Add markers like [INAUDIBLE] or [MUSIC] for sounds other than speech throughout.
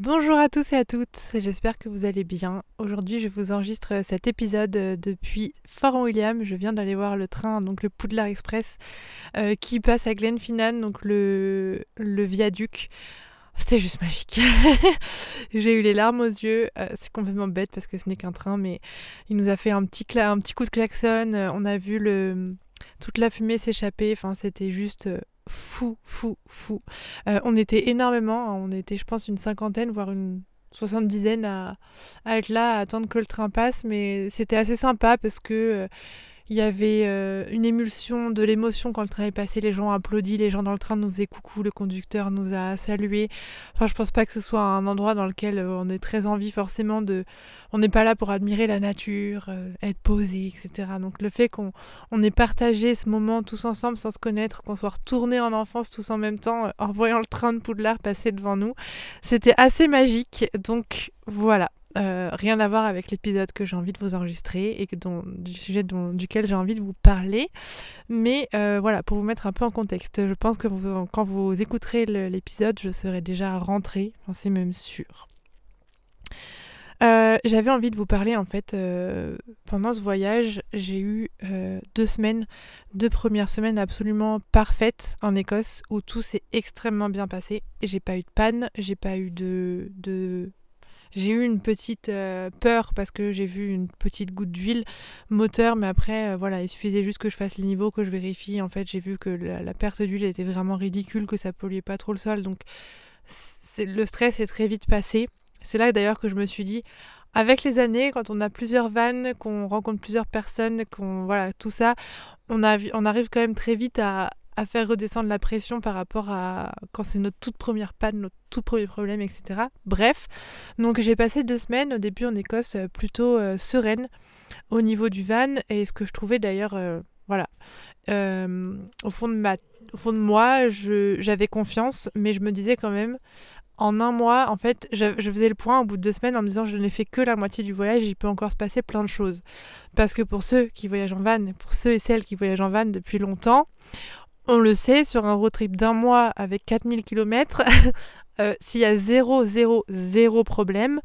Bonjour à tous et à toutes, j'espère que vous allez bien. Aujourd'hui je vous enregistre cet épisode euh, depuis Fort William. Je viens d'aller voir le train, donc le Poudlard Express, euh, qui passe à Glenfinnan, donc le, viaduc. C'était juste magique. [LAUGHS] J'ai eu les larmes aux yeux. Euh, c'est complètement bête parce que ce n'est qu'un train, mais il nous a fait un petit, un petit coup de klaxon. on a vu le, toute la fumée s'échapper. Enfin, c'était juste fou, fou, fou. Euh, on était énormément, hein. on était je pense une cinquantaine, voire une soixante-dizaine à, à, être là, à attendre que le train passe, mais c'était assez sympa parce que euh, il y avait euh, une émulsion de l'émotion quand le train est passé, les gens ont les gens dans le train nous faisaient coucou, le conducteur nous a salué. Enfin, je pense pas que ce soit un endroit dans lequel euh, on est très envie forcément de. On n'est pas là pour admirer la nature, euh, être posé, etc. Donc le fait qu'on on ait partagé ce moment tous ensemble sans se connaître, qu'on soit retourné en enfance tous en même temps en voyant le train de Poudlard passer devant nous, c'était assez magique. Donc voilà, euh, rien à voir avec l'épisode que j'ai envie de vous enregistrer et dont, du sujet duquel j'ai envie de vous parler. Mais euh, voilà, pour vous mettre un peu en contexte, je pense que quand vous écouterez l'épisode, je serai déjà rentrée, enfin, c'est même sûr. Euh, j'avais envie de vous parler en fait pendant ce voyage j'ai eu deux semaines deux premières semaines absolument parfaites en Écosse où tout s'est extrêmement bien passé j'ai pas eu de panne j'ai pas eu de j'ai eu une petite euh, peur parce que j'ai vu une petite goutte d'huile moteur, mais après, euh, voilà, il suffisait juste que je fasse les niveaux, que je vérifie. En fait, j'ai vu que la, perte d'huile était vraiment ridicule, que ça polluait pas trop le sol. Donc, le stress est très vite passé. C'est là d'ailleurs que je me suis dit, avec les années, quand on a plusieurs vannes, qu'on rencontre plusieurs personnes, qu'on voilà tout ça, on, arrive quand même très vite à, à faire redescendre la pression par rapport à quand c'est notre toute première panne, notre tout premier problème, etc. Bref, donc j'ai passé deux semaines au début en Écosse euh, plutôt euh, sereine au niveau du van et ce que je trouvais d'ailleurs, euh, voilà, au, fond de ma, au fond de moi, j'avais confiance, mais je me disais quand même, en un mois, en fait, je, je, faisais le point au bout de deux semaines en me disant je n'ai fait que la moitié du voyage, il peut encore se passer plein de choses. Parce que pour ceux qui voyagent en van, pour ceux et celles qui voyagent en van depuis longtemps, on le sait, sur un road trip d'un mois avec 4000 km, [LAUGHS] euh, s'il y a zéro, zéro, zéro problème,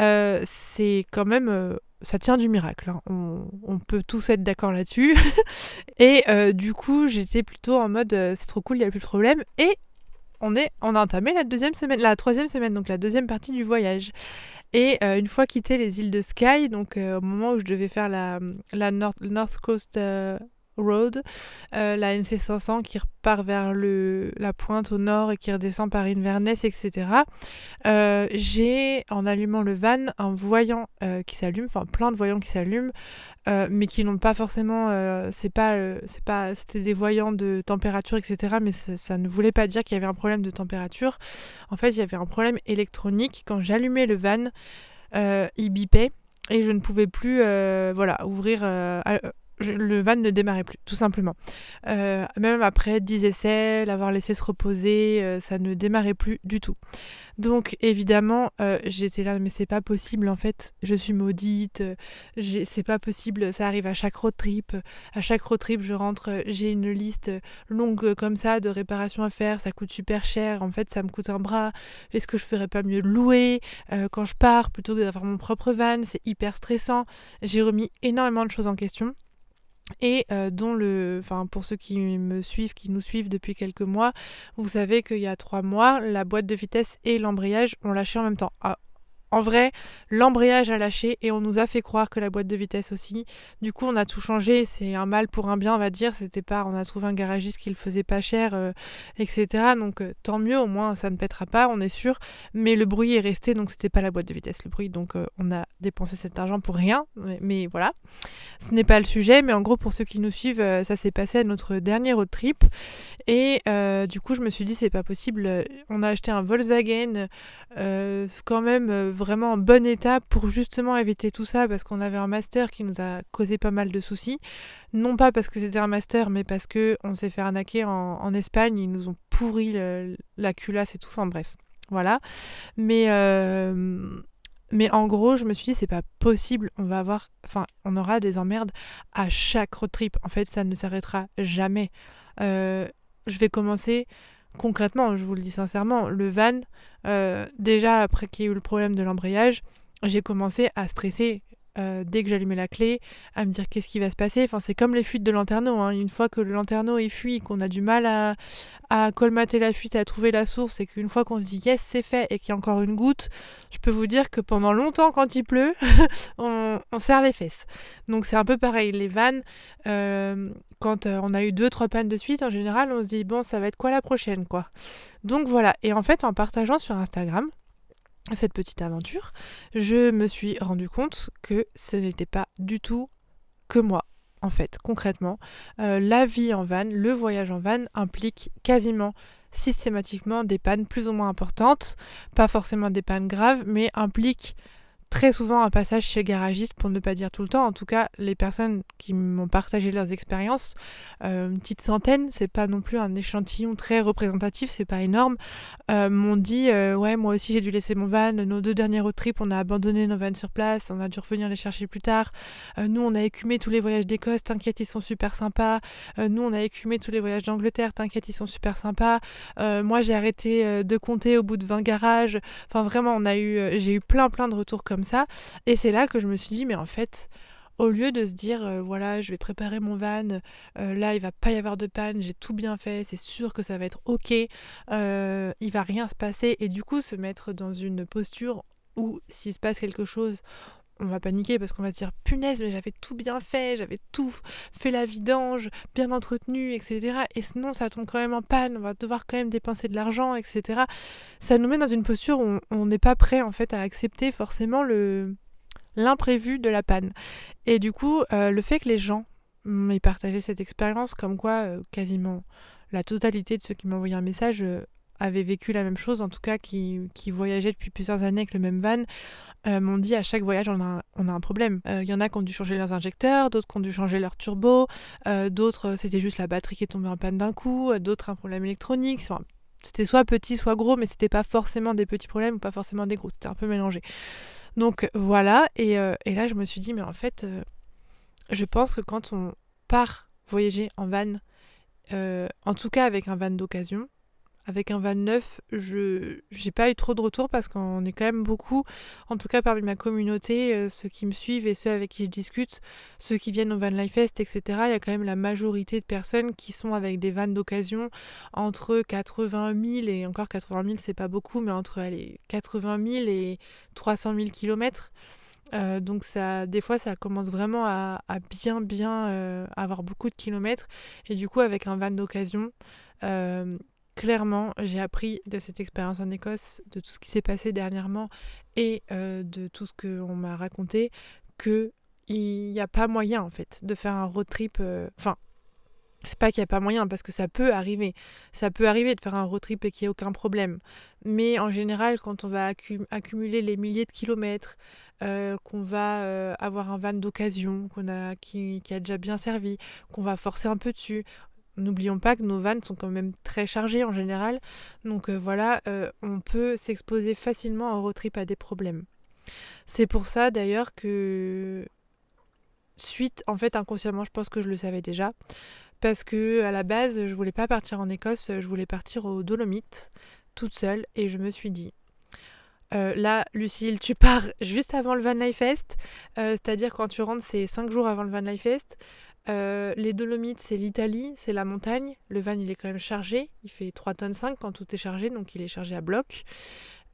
euh, c'est quand même... Euh, ça tient du miracle. Hein. On, peut tous être d'accord là-dessus. [LAUGHS] et du coup, j'étais plutôt en mode c'est trop cool, il n'y a plus de problème. Et on, a entamé la deuxième semaine, la troisième semaine, donc la deuxième partie du voyage. Et une fois quitté les îles de Skye, donc au moment où je devais faire la North Coast Road, euh, la NC500 qui repart vers le, la pointe au nord et qui redescend par Inverness, etc. Euh, j'ai, en allumant le van, un voyant euh, qui s'allume, enfin plein de voyants qui s'allument, mais qui n'ont pas forcément, c'est pas, c'est c'était des voyants de température, etc. Mais ça, ne voulait pas dire qu'il y avait un problème de température. En fait, il y avait un problème électronique. Quand j'allumais le van, il bipait et je ne pouvais plus, voilà, ouvrir le van ne démarrait plus, tout simplement. Euh, même après 10 essais, l'avoir laissé se reposer, euh, ça ne démarrait plus du tout. Donc évidemment, euh, j'étais là, mais c'est pas possible en fait, je suis maudite, c'est pas possible, ça arrive à chaque road trip. À chaque road trip, je rentre, j'ai une liste longue comme ça de réparations à faire, ça coûte super cher, en fait ça me coûte un bras. Est-ce que je ferais pas mieux louer quand je pars plutôt que d'avoir mon propre van? C'est hyper stressant. J'ai remis énormément de choses en question et euh, dont le, enfin pour ceux qui me suivent, qui nous suivent depuis quelques mois, vous savez qu'il y a trois mois, la boîte de vitesse et l'embrayage ont lâché en même temps. Ah, en vrai, l'embrayage a lâché et on nous a fait croire que la boîte de vitesse aussi. Du coup, on a tout changé. C'est un mal pour un bien, on va dire. C'était pas, on a trouvé un garagiste qui le faisait pas cher, euh, etc. Donc euh, tant mieux, au moins ça ne pètera pas, on est sûr. Mais le bruit est resté, donc c'était pas la boîte de vitesse, le bruit. Donc euh, on a dépensé cet argent pour rien. Mais, voilà, ce n'est pas le sujet. Mais en gros, pour ceux qui nous suivent, ça s'est passé à notre dernier road trip. Et du coup, je me suis dit, c'est pas possible. On a acheté un Volkswagen, quand même vraiment en bon état pour justement éviter tout ça parce qu'on avait un master qui nous a causé pas mal de soucis. Non pas parce que c'était un master, mais parce que on s'est fait arnaquer en, Espagne, ils nous ont pourri la culasse et tout. Enfin bref, voilà. Mais euh, mais en gros, je me suis dit c'est pas possible. On va avoir, enfin, on aura des emmerdes à chaque road trip. En fait, ça ne s'arrêtera jamais. Euh, je vais commencer concrètement, je vous le dis sincèrement, le van, euh, déjà après qu'il y ait eu le problème de l'embrayage, j'ai commencé à stresser euh, dès que j'allumais la clé, à me dire qu'est-ce qui va se passer. Enfin, c'est comme les fuites de lanterneau. Hein. Une fois que le lanterneau est fui, qu'on a du mal à, à colmater la fuite, à trouver la source, et qu'une fois qu'on se dit yes, c'est fait, et qu'il y a encore une goutte, je peux vous dire que pendant longtemps, quand il pleut, [LAUGHS] on, serre les fesses. Donc c'est un peu pareil. Les vannes, euh, quand euh, on a eu deux, trois pannes de suite, en général, on se dit bon, ça va être quoi la prochaine, quoi. Donc voilà. Et en fait, en partageant sur Instagram, cette petite aventure, je me suis rendu compte que ce n'était pas du tout que moi. En fait, concrètement, euh, la vie en van, le voyage en van implique quasiment systématiquement des pannes plus ou moins importantes, pas forcément des pannes graves, mais implique très souvent un passage chez le garagiste, pour ne pas dire tout le temps. En tout cas, les personnes qui m'ont partagé leurs expériences, euh, une petite centaine, c'est pas non plus un échantillon très représentatif, c'est pas énorme, euh, m'ont dit euh, Ouais, moi aussi j'ai dû laisser mon van. Nos deux derniers road trips, on a abandonné nos vannes sur place, on a dû revenir les chercher plus tard. nous, on a écumé tous les voyages d'Écosse, t'inquiète, ils sont super sympas. nous, on a écumé tous les voyages d'Angleterre, t'inquiète, ils sont super sympas. moi, j'ai arrêté de compter au bout de 20 garages. Enfin, vraiment, on a eu, j'ai eu plein, plein de retours comme ça. Et c'est là que je me suis dit, mais en fait, au lieu de se dire, euh, voilà, je vais préparer mon van, euh, là, il va pas y avoir de panne, j'ai tout bien fait, c'est sûr que ça va être ok, euh, il va rien se passer, et du coup, se mettre dans une posture où, s'il se passe quelque chose, on va paniquer parce qu'on va se dire punaise mais j'avais tout bien fait, j'avais tout fait la vidange, bien entretenu, etc. Et sinon ça tombe quand même en panne, on va devoir quand même dépenser de l'argent, etc. Ça nous met dans une posture où on n'est pas prêt en fait à accepter forcément le l'imprévu de la panne. Et du coup, euh, le fait que les gens m'aient partagé cette expérience, comme quoi euh, quasiment la totalité de ceux qui envoyé un message euh, avaient vécu la même chose, en tout cas qui, qui voyageaient depuis plusieurs années avec le même van, euh, m'ont dit à chaque voyage on a, un problème. Il euh, y en a qui ont dû changer leurs injecteurs, d'autres qui ont dû changer leur turbo, euh, d'autres c'était juste la batterie qui est tombée en panne d'un coup, d'autres un problème électronique. c'était soit petit, soit gros, mais c'était pas forcément des petits problèmes ou pas forcément des gros, c'était un peu mélangé. Donc voilà, et, là je me suis dit, mais en fait, je pense que quand on part voyager en van, en tout cas avec un van d'occasion, avec un van neuf, je n'ai pas eu trop de retours parce qu'on est quand même beaucoup, en tout cas parmi ma communauté, euh, ceux qui me suivent et ceux avec qui je discute, ceux qui viennent au Van Life Fest, etc. Il y a quand même la majorité de personnes qui sont avec des vannes d'occasion entre 80 000 et encore 80 000, c'est pas beaucoup, mais entre allez, 80 000 et 300 000 kilomètres. Euh, donc ça, des fois, ça commence vraiment à, bien, bien euh, avoir beaucoup de kilomètres. Et du coup, avec un van d'occasion, clairement, j'ai appris de cette expérience en Écosse, de tout ce qui s'est passé dernièrement et euh, de tout ce qu'on m'a raconté, que il n'y a pas moyen en fait de faire un road trip. Euh, enfin, c'est pas qu'il n'y a pas moyen, parce que ça peut arriver. Ça peut arriver de faire un road trip et qu'il n'y ait aucun problème. Mais en général, quand on va accumuler les milliers de kilomètres, euh, qu'on va euh, avoir un van d'occasion, qu'on a, qui, a déjà bien servi, qu'on va forcer un peu dessus. N'oublions pas que nos vannes sont quand même très chargées en général. Donc euh, voilà, on peut s'exposer facilement en road trip à des problèmes. C'est pour ça d'ailleurs que suite, en fait inconsciemment, je pense que je le savais déjà, parce que à la base, je voulais pas partir en Écosse, je voulais partir aux Dolomites toute seule et je me suis dit euh, là, Lucille, tu pars [LAUGHS] juste avant le Van Life Fest, euh, c'est-à-dire quand tu rentres, c'est 5 jours avant le Van Life Fest. Euh, les Dolomites, c'est l'Italie, c'est la montagne. Le van, il est quand même chargé. Il fait 3 tonnes 5 quand tout est chargé, donc il est chargé à bloc.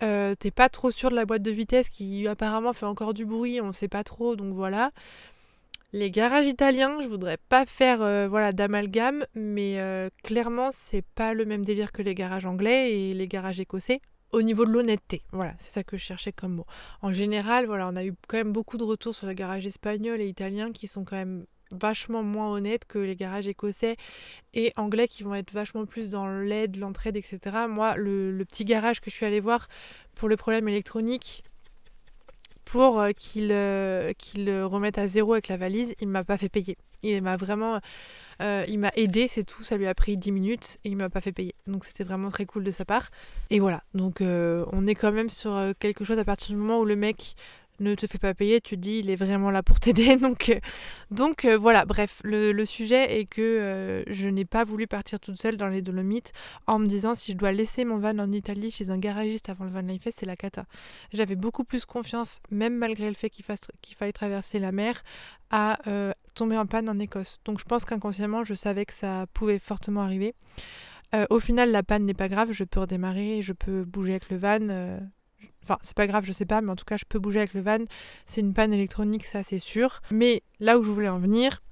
T'es pas trop sûr de la boîte de vitesse qui apparemment fait encore du bruit, on sait pas trop, donc voilà. Les garages italiens, je voudrais pas faire euh, voilà d'amalgame, mais euh, clairement c'est pas le même délire que les garages anglais et les garages écossais au niveau de l'honnêteté. Voilà, c'est ça que je cherchais comme mot. En général, voilà, on a eu quand même beaucoup de retours sur les garages espagnols et italiens qui sont quand même vachement moins honnêtes que les garages écossais et anglais qui vont être vachement plus dans l'aide, l'entraide, etc. Moi, le, petit garage que je suis allée voir pour le problème électronique, pour euh, qu'il euh, qu'il remette à zéro avec la valise, il m'a pas fait payer. Il m'a vraiment euh, il m'a aidé, c'est tout, ça lui a pris 10 minutes et il m'a pas fait payer. Donc c'était vraiment très cool de sa part. Et voilà, donc on est quand même sur quelque chose à partir du moment où le mec ne te fait pas payer, tu te dis il est vraiment là pour t'aider. [LAUGHS] Donc, euh, donc euh, voilà, bref, le, sujet est que euh, je n'ai pas voulu partir toute seule dans les Dolomites en me disant si je dois laisser mon van en Italie chez un garagiste avant le Van Life c'est la cata. J'avais beaucoup plus confiance, même malgré le fait qu'il qu'il faille traverser la mer, à tomber en panne en Écosse. Donc je pense qu'inconsciemment, je savais que ça pouvait fortement arriver. au final, la panne n'est pas grave, je peux redémarrer, je peux bouger avec le van Enfin, c'est pas grave, je sais pas, mais en tout cas, je peux bouger avec le van. C'est une panne électronique, ça c'est sûr. Mais là où je voulais en venir,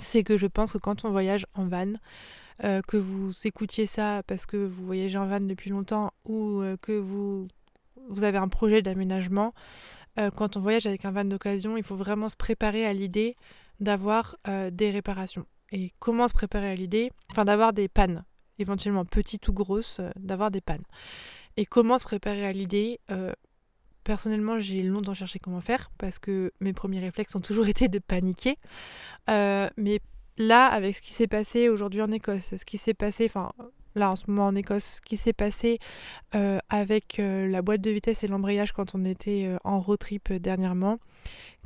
c'est que je pense que quand on voyage en van, euh, que vous écoutiez ça parce que vous voyagez en van depuis longtemps ou euh, que vous, vous avez un projet d'aménagement, euh, quand on voyage avec un van d'occasion, il faut vraiment se préparer à l'idée d'avoir des réparations. Et comment se préparer à l'idée? Enfin, d'avoir des pannes, éventuellement petites ou grosses, d'avoir des pannes. Et comment se préparer à l'idée euh, Personnellement, j'ai longtemps cherché comment faire parce que mes premiers réflexes ont toujours [LAUGHS] été de paniquer. Euh, mais là, avec ce qui s'est passé aujourd'hui en Écosse, ce qui s'est passé, enfin là en ce moment en Écosse, ce qui s'est passé euh, avec la boîte de vitesse et l'embrayage quand on était en road trip dernièrement,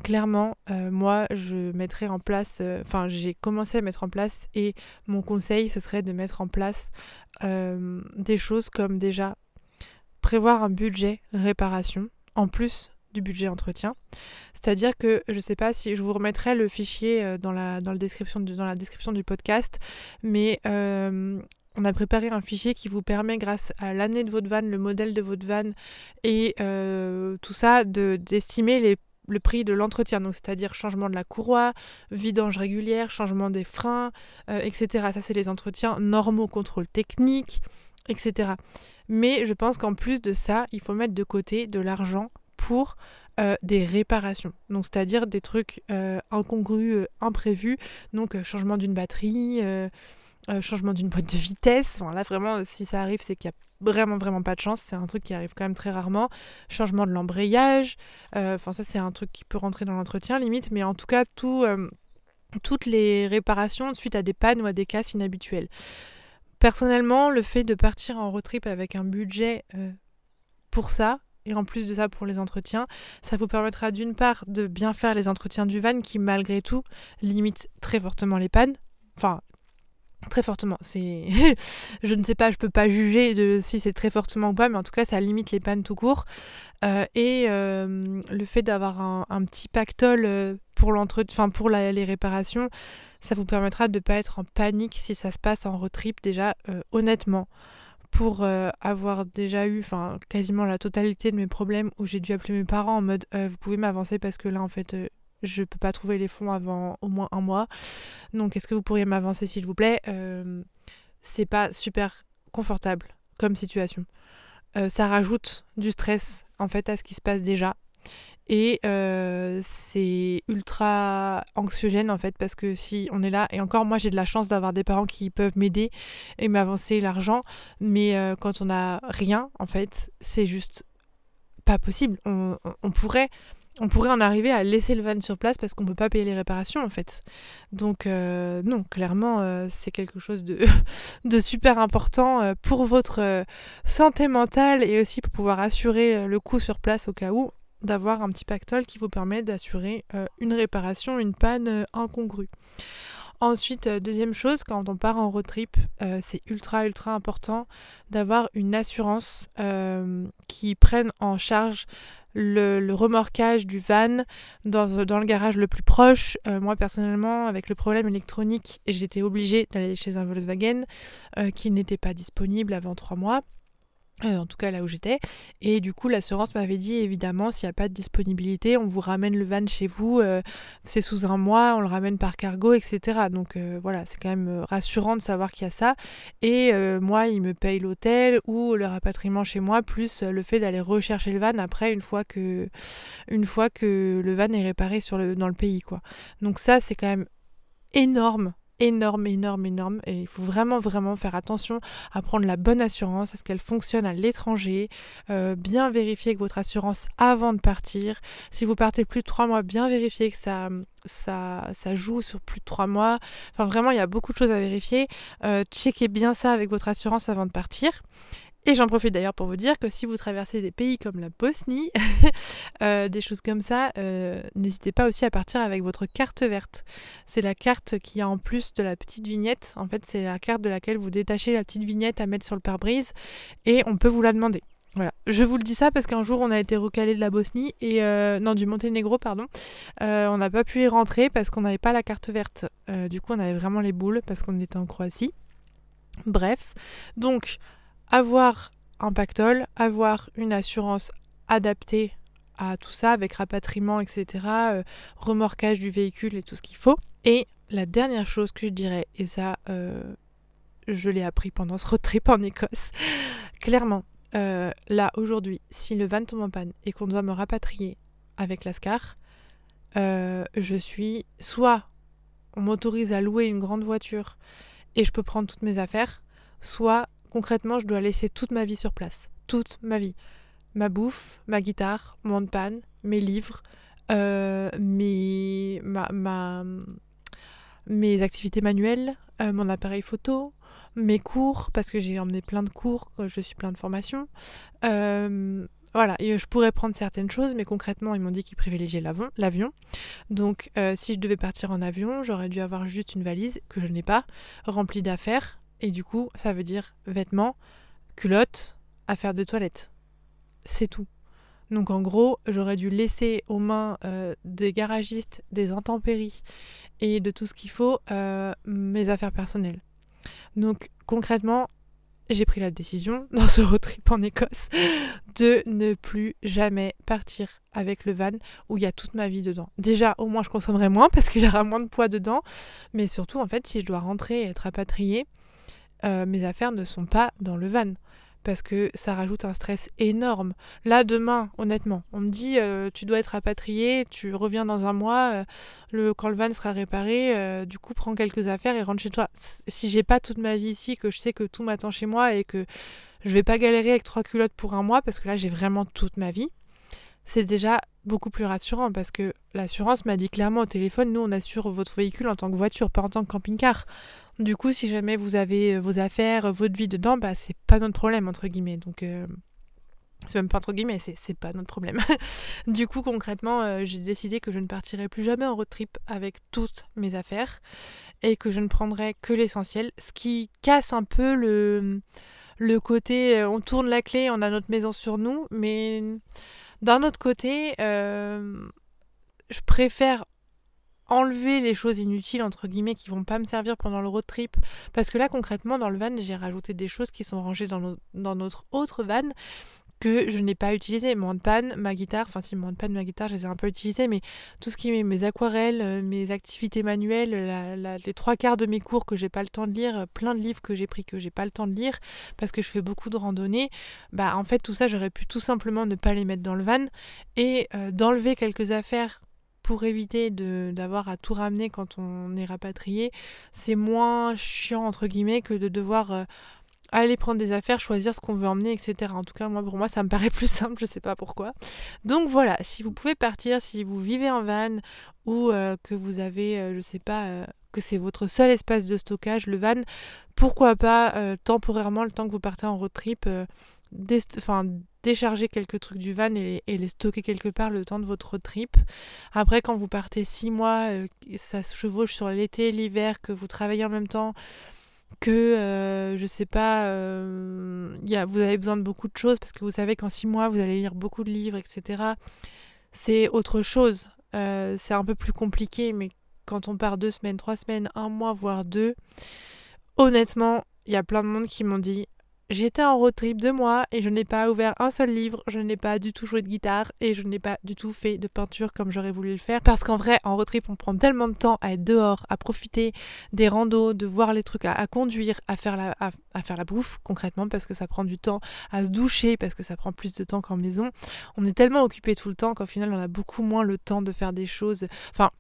clairement, moi, je mettrais en place, enfin j'ai commencé à mettre en place et mon conseil, ce serait de mettre en place des choses comme déjà prévoir un budget réparation en plus du budget entretien. C'est-à-dire que je ne sais pas si je vous remettrai le fichier euh, dans la, dans, description, dans la description du podcast, mais euh, on a préparé un fichier qui vous permet, grâce à l'année de votre van, le modèle de votre van et euh, tout ça, d'estimer le prix de l'entretien, c'est-à-dire changement de la courroie, vidange régulière, changement des freins, etc. Ça, c'est les entretiens normaux, contrôle technique, etc. Mais je pense qu'en plus de ça, il faut mettre de côté de l'argent pour euh, des réparations. Donc c'est-à-dire des trucs euh, incongrus, euh, imprévus. Donc changement d'une batterie, changement d'une boîte de vitesse. là vraiment, si ça arrive, c'est qu'il n'y a vraiment vraiment pas de chance. C'est un truc qui arrive quand même très rarement. Changement de l'embrayage. Enfin ça c'est un truc qui peut rentrer dans l'entretien limite. Mais en tout cas, tout, toutes les réparations suite à des pannes ou à des casses inhabituels. Personnellement, le fait de partir en road trip avec un budget euh, pour ça, et en plus de ça pour les entretiens, ça vous permettra d'une part de bien faire les entretiens du van qui malgré tout limitent très fortement les pannes. Enfin, très fortement. C'est, [LAUGHS] je ne sais pas, je peux pas juger de si c'est très fortement ou pas, mais en tout cas, ça limite les pannes tout court. Euh, et euh, le fait d'avoir un, petit pactole euh, pour l'entretien, pour les réparations, ça vous permettra de ne pas être en panique si ça se passe en road trip déjà honnêtement. Pour avoir déjà eu quasiment la totalité de mes problèmes où j'ai dû appeler mes parents en mode vous pouvez m'avancer parce que là en fait je peux pas trouver les fonds avant au moins un mois. Donc est-ce que vous pourriez m'avancer s'il vous plaît? Euh, C'est pas super confortable comme situation. Euh, ça rajoute du stress en fait à ce qui se passe déjà. Et euh, c'est ultra anxiogène en fait parce que si on est là, et encore moi j'ai de la chance d'avoir des parents qui peuvent m'aider et m'avancer l'argent, mais euh, quand on n'a rien en fait, c'est juste pas possible. On, pourrait on pourrait en arriver à laisser le van sur place parce qu'on ne peut pas payer les réparations en fait. Donc euh, non, clairement c'est quelque chose de, [LAUGHS] super important pour votre santé mentale et aussi pour pouvoir assurer le coût sur place au cas où d'avoir un petit pactole qui vous permet d'assurer euh, une réparation, une panne euh, incongrue. Ensuite, euh, deuxième chose, quand on part en road trip, c'est ultra ultra important d'avoir une assurance qui prenne en charge le, remorquage du van dans, le garage le plus proche. moi personnellement, avec le problème électronique, j'étais obligée d'aller chez un Volkswagen qui n'était pas disponible avant trois mois. Euh, en tout cas là où j'étais. Et du coup, l'assurance m'avait dit évidemment, s'il n'y a pas de disponibilité, on vous ramène le van chez vous, euh, c'est sous un mois, on le ramène par cargo, etc. Donc euh, voilà, c'est quand même rassurant de savoir qu'il y a ça. Et moi, il me paye l'hôtel ou le rapatriement chez moi, plus le fait d'aller rechercher le van après, une fois que, une fois que le van est réparé dans le pays. quoi. Donc ça, c'est quand même énorme énorme, énorme, énorme. Et il faut vraiment, vraiment faire attention à prendre la bonne assurance, à ce qu'elle fonctionne à l'étranger. Euh, bien vérifier que votre assurance avant de partir. Si vous partez plus de trois mois, bien vérifier que ça, ça, ça joue sur plus de trois mois. Enfin, vraiment, il y a beaucoup de choses à vérifier. Euh, checkez bien ça avec votre assurance avant de partir. Et j'en profite d'ailleurs pour vous dire que si vous traversez des pays comme la Bosnie, [LAUGHS] euh, des choses comme ça, euh, n'hésitez pas aussi à partir avec votre carte verte. C'est la carte qui a en plus de la petite vignette. En fait, c'est la carte de laquelle vous détachez la petite vignette à mettre sur le pare-brise et on peut vous la demander. Voilà, je vous le dis ça parce qu'un jour on a été recalé de la Bosnie et euh, non du Monténégro pardon, on n'a pas pu y rentrer parce qu'on n'avait pas la carte verte. du coup on avait vraiment les boules parce qu'on était en Croatie. Bref, donc avoir un pactole, avoir une assurance adaptée à tout ça, avec rapatriement, etc., euh, remorquage du véhicule et tout ce qu'il faut. Et la dernière chose que je dirais, et ça, euh, je l'ai appris pendant ce road trip en Écosse, clairement, euh, là, aujourd'hui, si le van tombe en panne et qu'on doit me rapatrier avec l'ASCAR, je suis soit on m'autorise à louer une grande voiture et je peux prendre toutes mes affaires, soit concrètement, je dois laisser toute ma vie sur place. Toute ma vie. Ma bouffe, ma guitare, mon panne, mes livres, euh, mes, activités manuelles, euh, mon appareil photo, mes cours, parce que j'ai emmené plein de cours, je suis plein de formations. Euh, voilà, je pourrais prendre certaines choses, mais concrètement, ils m'ont dit qu'ils privilégiaient l'avion. Donc, si je devais partir en avion, j'aurais dû avoir juste une valise, que je n'ai pas, remplie d'affaires, et du coup, ça veut dire vêtements, culottes, affaires de toilette. C'est tout. Donc en gros, j'aurais dû laisser aux mains euh, des garagistes, des intempéries et de tout ce qu'il faut euh, mes affaires personnelles. Donc concrètement, j'ai pris la décision [LAUGHS] dans ce road trip en Écosse de ne plus jamais partir avec le van où il y a toute ma vie dedans. Déjà, au moins je consommerai moins parce qu'il y aura moins de poids dedans, mais surtout en fait, si je dois rentrer et être rapatriée, euh, mes affaires ne sont pas dans le van. Parce que ça rajoute un stress énorme. Là, demain, honnêtement, on me dit euh, tu dois être rapatrié, tu reviens dans un mois, euh, quand le van sera réparé, du coup, prends quelques affaires et rentre chez toi. Si j'ai pas toute ma vie ici, que je sais que tout m'attend chez moi et que je vais pas galérer avec trois culottes pour un mois, parce que là, j'ai vraiment toute ma vie, c'est déjà beaucoup plus rassurant parce que l'assurance m'a dit clairement au téléphone, nous on assure votre véhicule en tant que voiture, pas en tant que camping-car. Du coup, si jamais vous avez euh, vos affaires, euh, votre vie dedans, bah c'est pas notre problème, entre guillemets. Donc, euh, c'est même pas entre guillemets, c'est pas notre problème. [LAUGHS] du coup, concrètement, j'ai décidé que je ne partirai plus jamais en road trip avec toutes mes affaires et que je ne prendrai que l'essentiel, ce qui casse un peu le, le côté on tourne la clé, on a notre maison sur nous, mais d'un autre côté, je préfère enlever les choses inutiles entre guillemets qui vont pas me servir pendant le road trip. Parce que là concrètement dans le van j'ai rajouté des choses qui sont rangées dans, dans notre autre van que je n'ai pas utilisé. Mon handpan, ma guitare, enfin si mon handpan, ma guitare, je les ai un peu utilisés, mais tout ce qui est mes aquarelles, euh, mes activités manuelles, les trois quarts de mes cours que j'ai pas le temps de lire, plein de livres que j'ai pris que j'ai pas le temps de lire parce que je fais beaucoup de randonnées, bah en fait tout ça j'aurais pu tout simplement ne pas les mettre dans le van et euh, d'enlever quelques affaires pour éviter d'avoir à tout ramener quand on est rapatrié, c'est moins chiant entre guillemets que de devoir euh, aller prendre des affaires, choisir ce qu'on veut emmener, etc. En tout cas, moi, pour moi, ça me paraît [LAUGHS] plus simple, je sais pas pourquoi. Donc voilà, si vous pouvez partir, si vous vivez en van ou euh, que vous avez, euh, je sais pas, euh, que c'est votre seul espace de stockage, le van, pourquoi pas temporairement, le temps que vous partez en road trip, décharger quelques trucs du van et, et, les stocker quelque part le temps de votre road trip. Après, quand vous partez six mois, ça se chevauche sur l'été, l'hiver, que vous travaillez en même temps, que euh, je sais pas, euh, y a, vous avez besoin de beaucoup de choses parce que vous savez qu'en six mois vous allez lire beaucoup de livres, etc. C'est autre chose. Euh, c'est un peu plus compliqué, mais quand on part deux semaines, trois semaines, un mois, voire deux, honnêtement, il y a plein de monde qui m'ont dit J'étais en road trip deux mois et je n'ai pas ouvert un seul livre, je n'ai pas du tout joué de guitare et je n'ai pas du tout fait de peinture comme j'aurais voulu le faire. Parce qu'en vrai, en road trip, on prend tellement de temps à être dehors, à profiter des randos, de voir les trucs, à, conduire, à faire, la, à, faire la bouffe concrètement parce que ça prend du temps, à se doucher parce que ça prend plus de temps qu'en maison. On est tellement occupé tout le temps qu'au final, on a beaucoup moins le temps de faire des choses. Enfin,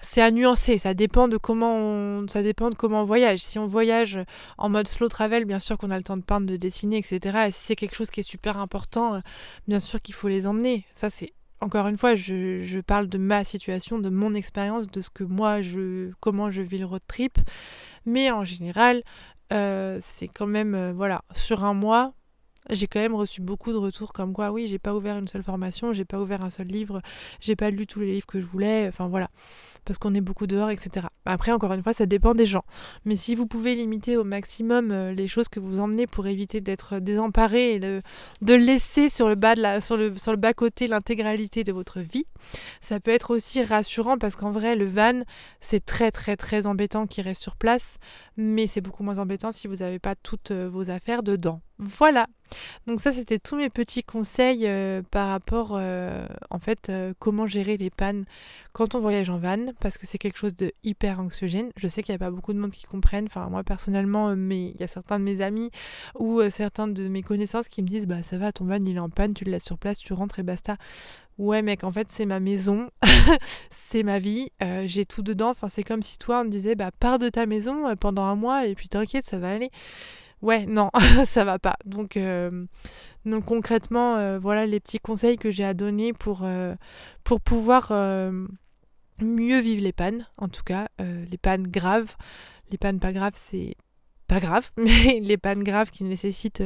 c'est à nuancer, ça dépend de comment on, ça dépend de comment on voyage. Si on voyage en mode slow travel, bien sûr qu'on a le temps de peindre, de dessiner, etc. Et si c'est quelque chose qui est super important, euh, bien sûr qu'il faut les emmener. Ça c'est encore une fois, je, parle de ma situation, de mon expérience, de ce que moi je, comment je vis le road trip. Mais en général, euh, c'est quand même, euh, voilà, sur un mois, j'ai quand même reçu beaucoup de retours comme quoi oui j'ai pas ouvert une seule formation, j'ai pas ouvert un seul livre, j'ai pas lu tous les livres que je voulais, enfin voilà, parce qu'on est beaucoup dehors, etc. Après encore une fois ça dépend des gens, mais si vous pouvez limiter au maximum euh, les choses que vous emmenez pour éviter d'être désemparé et de, de, laisser sur le bas de la, sur le, sur le bas côté l'intégralité de votre vie, ça peut être aussi rassurant parce qu'en vrai le van c'est très très très embêtant qu'il reste sur place, mais c'est beaucoup moins embêtant si vous n'avez pas toutes euh, vos affaires dedans. Voilà. Donc ça, c'était tous mes petits conseils euh, par rapport, euh, en fait, euh, comment gérer les pannes quand on voyage en van, parce que c'est quelque chose de hyper anxiogène. Je sais qu'il n'y a pas beaucoup de monde qui comprennent. Enfin, moi personnellement, mais il y a certains de mes amis ou certains de mes connaissances qui me disent, bah ça va, ton van il est en panne, tu le laisses sur place, tu rentres et basta. Ouais mec, en fait c'est ma maison, [LAUGHS] c'est ma vie, j'ai tout dedans. Enfin c'est comme si toi on me disait, bah pars de ta maison pendant un mois et puis t'inquiète, ça va aller ouais, non, [LAUGHS] ça va pas. Donc, euh, concrètement, euh, voilà les petits conseils que j'ai à donner pour, euh, pour pouvoir mieux vivre les pannes, en tout cas, les pannes graves. Les pannes pas graves, c'est pas grave, [LAUGHS] mais les pannes graves qui nécessitent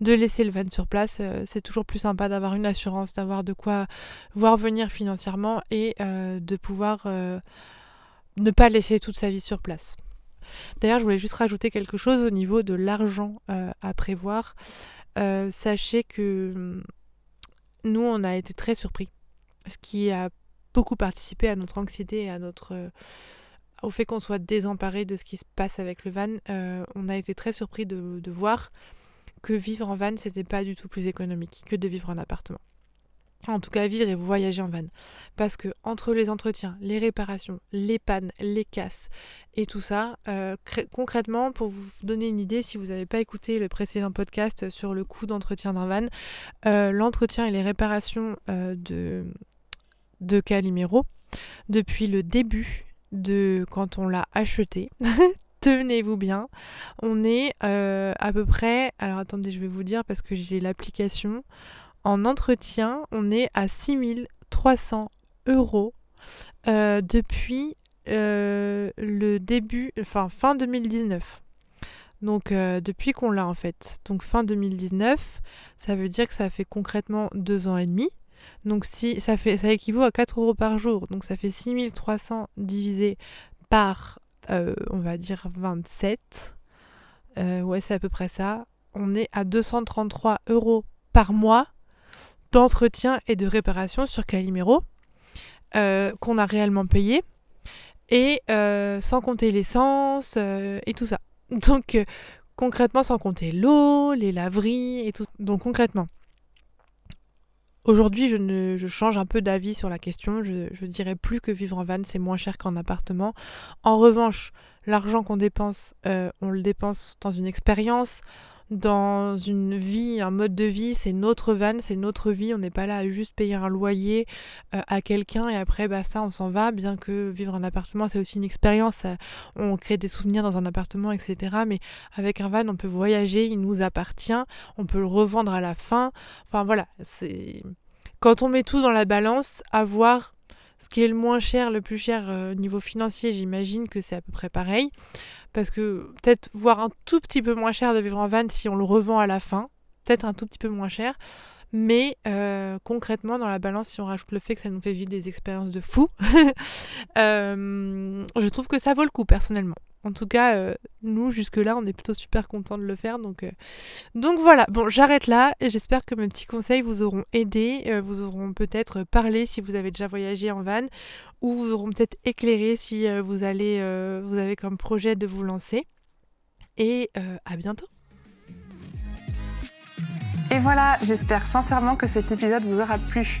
de laisser le van sur place, c'est toujours plus sympa d'avoir une assurance, d'avoir de quoi voir venir financièrement et de pouvoir ne pas laisser toute sa vie sur place. D'ailleurs, je voulais juste rajouter quelque chose au niveau de l'argent euh, à prévoir. Euh, sachez que hum, nous, on a été très surpris, ce qui a beaucoup participé à notre anxiété et à notre euh, au fait qu'on soit désemparé de ce qui se passe avec le van. on a été très surpris de, de voir que vivre en van, c'était pas du tout plus économique que de vivre en appartement en tout cas vivre et voyager en van. Parce que entre les entretiens, les réparations, les pannes, les casses et tout ça, euh, concrètement, pour vous donner une idée, si vous n'avez pas écouté le précédent podcast sur le coût d'entretien d'un van, euh, l'entretien et les réparations euh, de, de Calimero, depuis le début de quand on l'a acheté, [LAUGHS] tenez-vous bien, on est à peu près, alors attendez, je vais vous dire parce que j'ai l'application, en entretien, on est à 6300 euros euh, depuis euh, le début, enfin fin 2019. Donc euh, depuis qu'on l'a en fait. Donc fin 2019, ça veut dire que ça fait concrètement deux ans et demi. Donc si ça fait ça équivaut à 4 euros par jour. Donc ça fait 6300 divisé par on va dire 27. ouais c'est à peu près ça. On est à 233 euros par mois d'entretien et de réparation sur Calimero euh, qu'on a réellement payé et euh, sans compter l'essence euh, et tout ça. [LAUGHS] Donc concrètement sans compter l'eau, les laveries et tout. Donc concrètement, Aujourd'hui, je, ne, je change un peu d'avis sur la question. Je ne dirais plus que vivre en van, c'est moins cher qu'en appartement. En revanche, l'argent qu'on dépense, on le dépense dans une expérience, dans une vie, un mode de vie, c'est notre van, c'est notre vie, on n'est pas là à juste payer un loyer euh, à quelqu'un et après bah ça on s'en va, bien que vivre en appartement c'est aussi une expérience, on crée des souvenirs dans un appartement etc. Mais avec un van on peut voyager, il nous appartient, on peut le revendre à la fin, enfin voilà, c'est... Quand on met tout dans la balance, avoir ce qui est le moins cher, le plus cher euh, niveau financier, j'imagine que c'est à peu près pareil parce que peut-être voir un tout petit peu moins cher de vivre en van si on le revend à la fin, peut-être un tout petit peu moins cher, mais euh, concrètement dans la balance si on rajoute le fait que ça nous fait vivre des expériences de fou, [LAUGHS] euh, je trouve que ça vaut le coup personnellement. En tout cas, euh, nous, jusque-là, on est plutôt super contents de le faire. Donc, euh, voilà, bon, j'arrête là j'espère que mes petits conseils vous auront aidé, euh, vous auront peut-être parlé si vous avez déjà voyagé en van, ou vous auront peut-être éclairé si vous, allez, vous avez comme projet de vous lancer. Et à bientôt Et voilà, j'espère sincèrement que cet épisode vous aura plu.